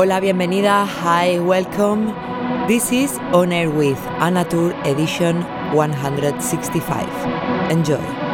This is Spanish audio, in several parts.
Hola, bienvenida. Hi, welcome. This is On Air with Anatur Edition 165. Enjoy.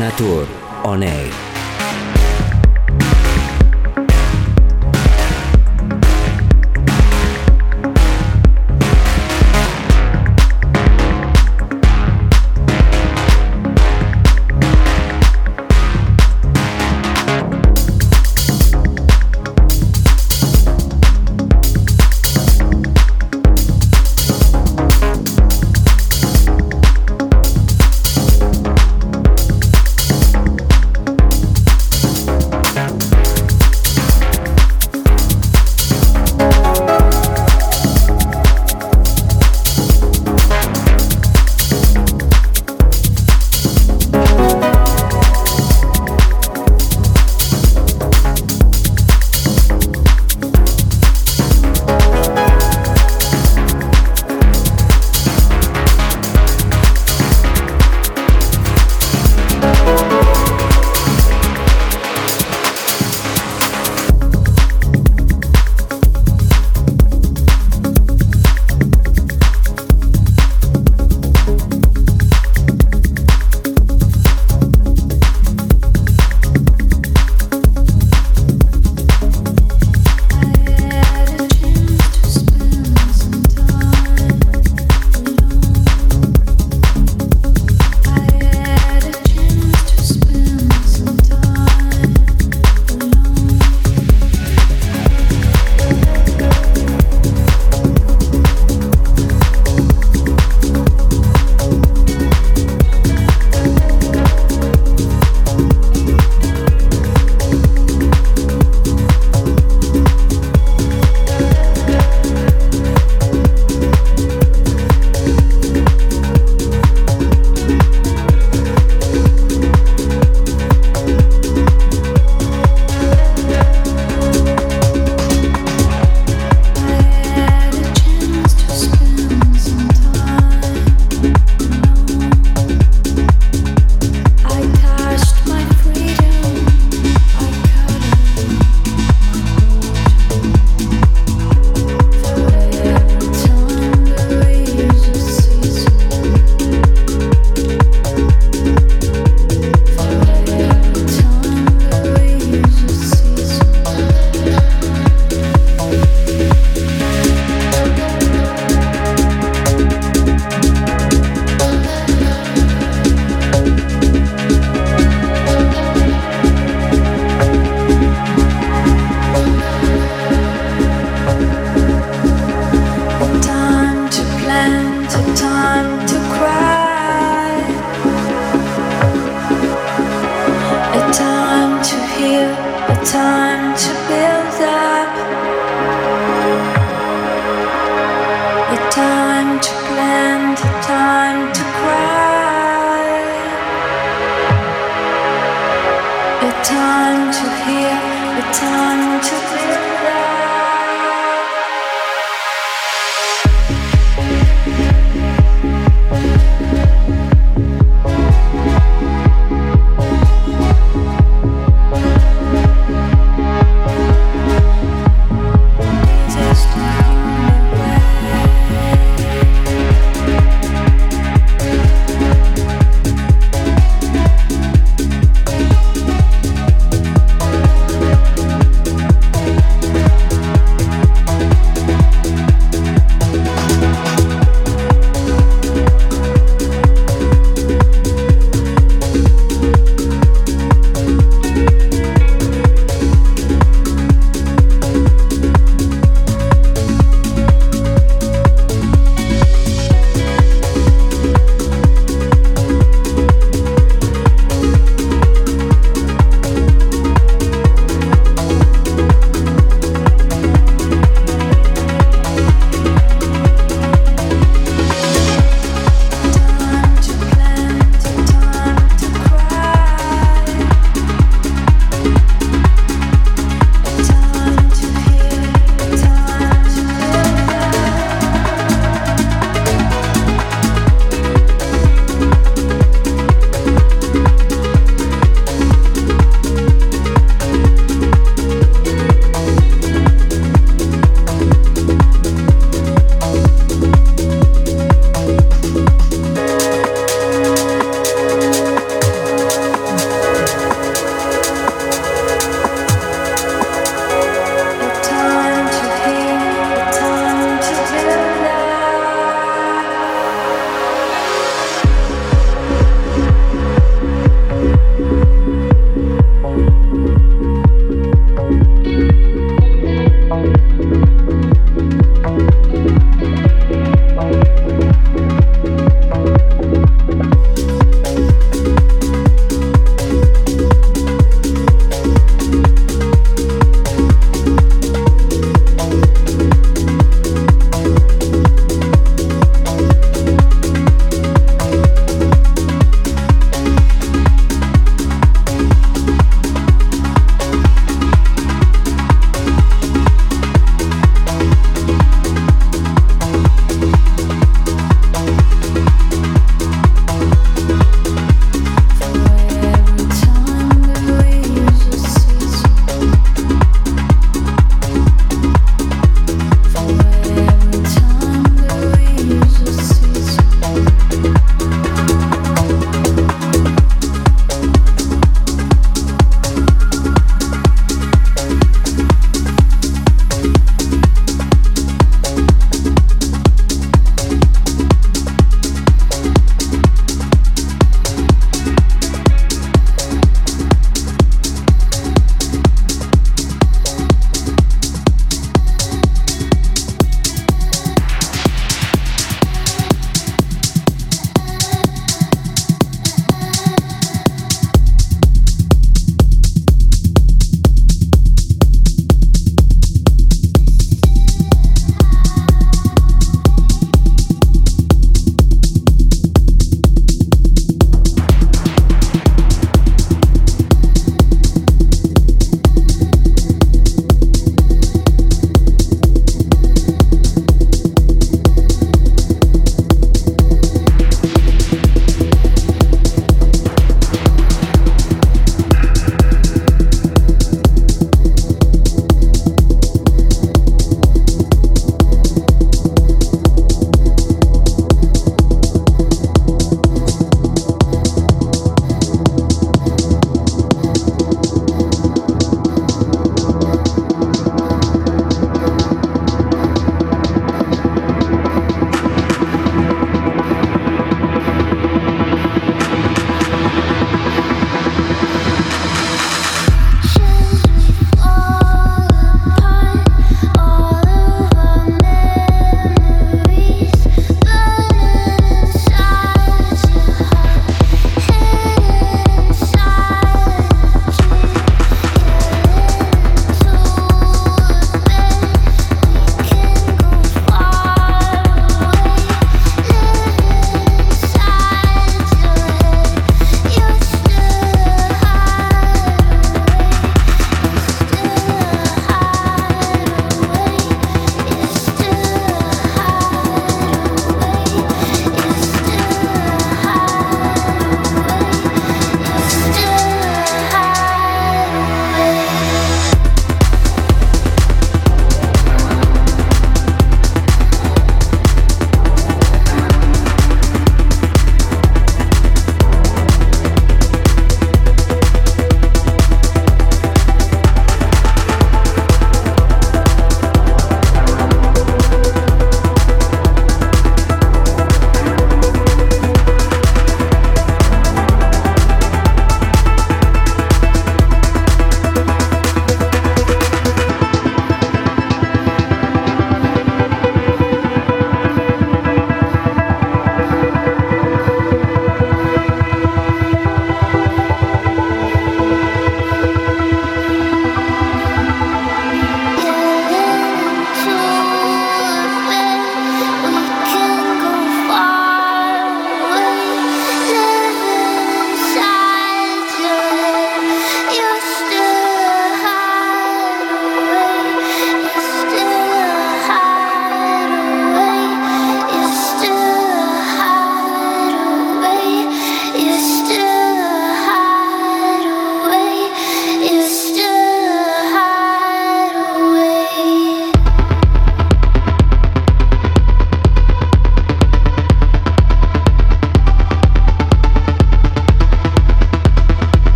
Anatur On Air.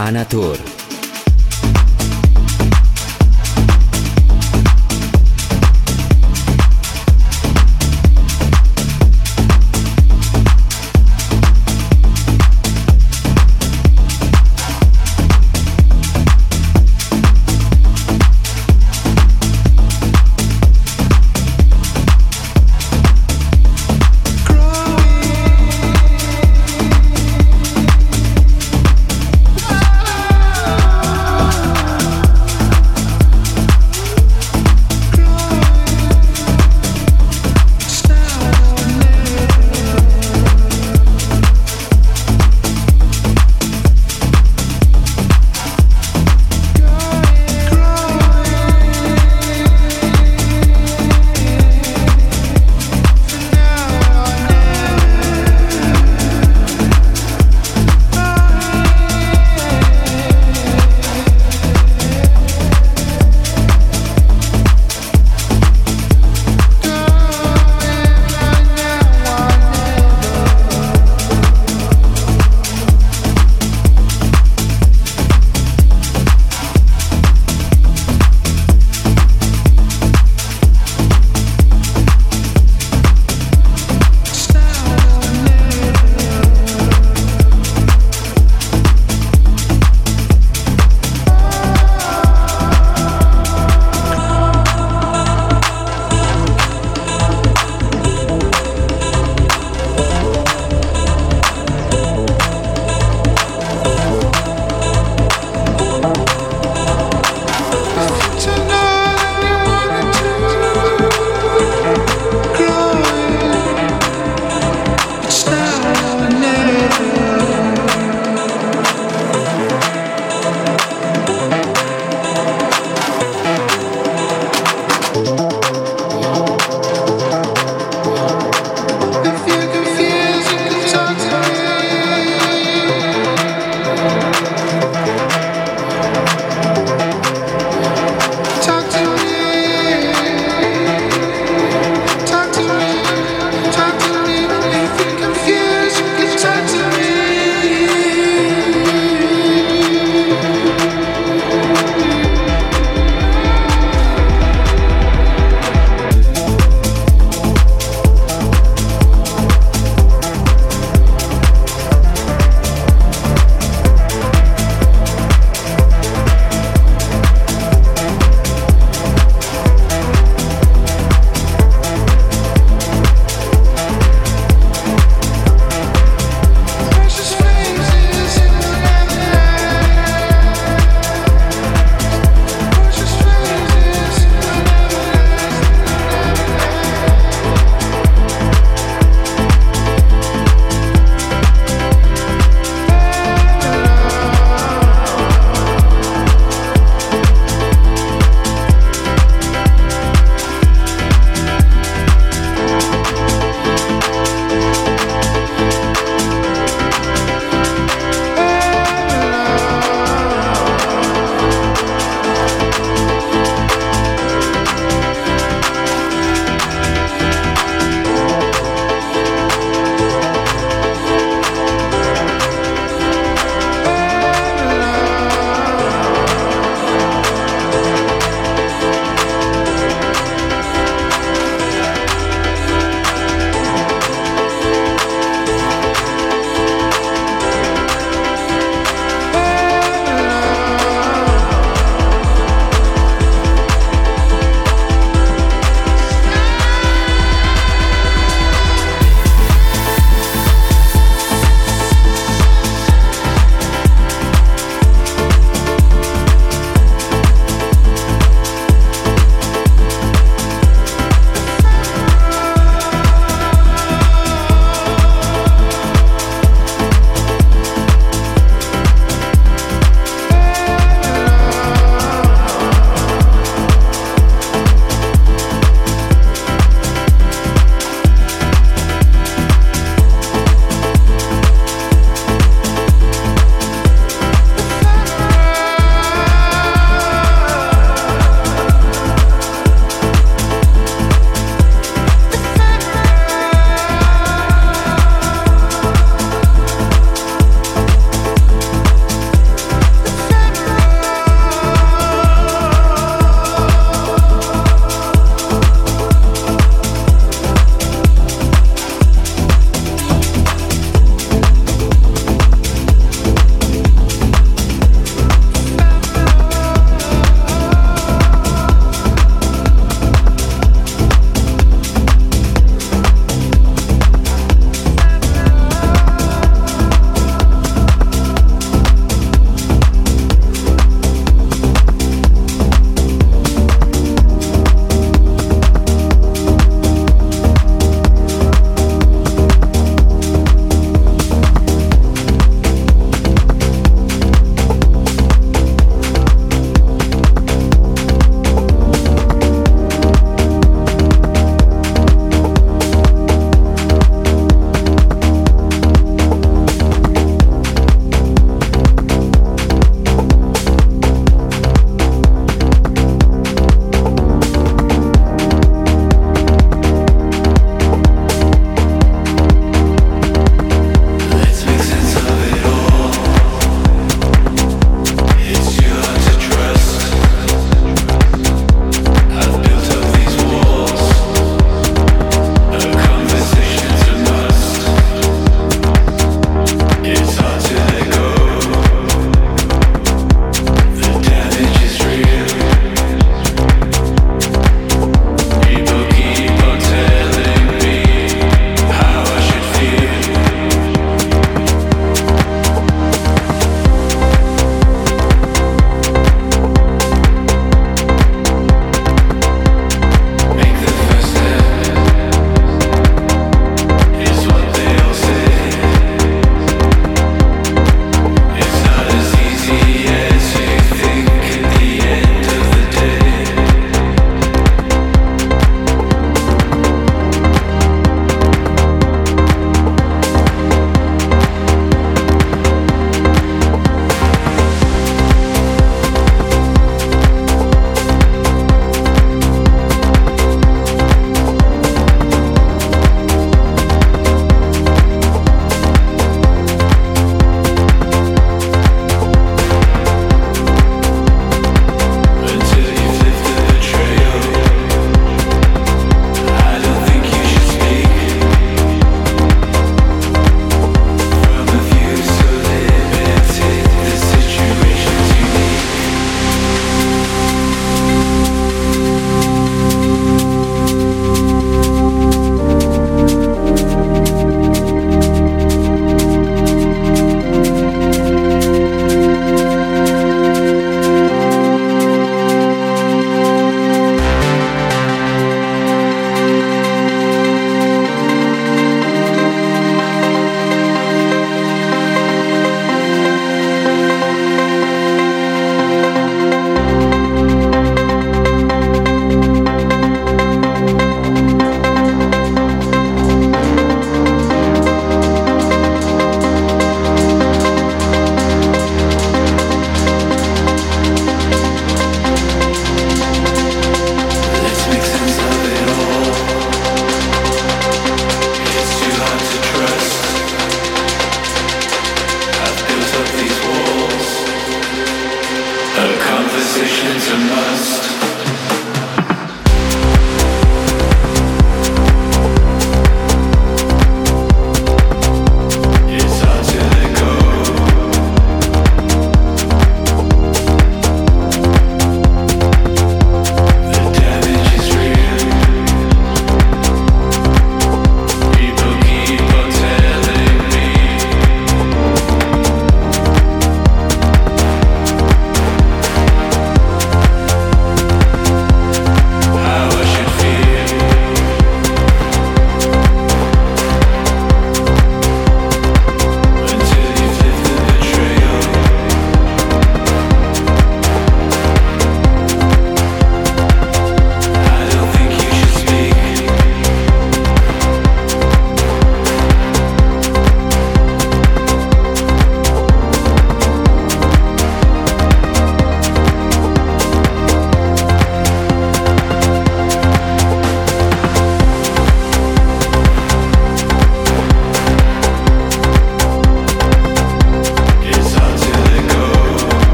Anatur.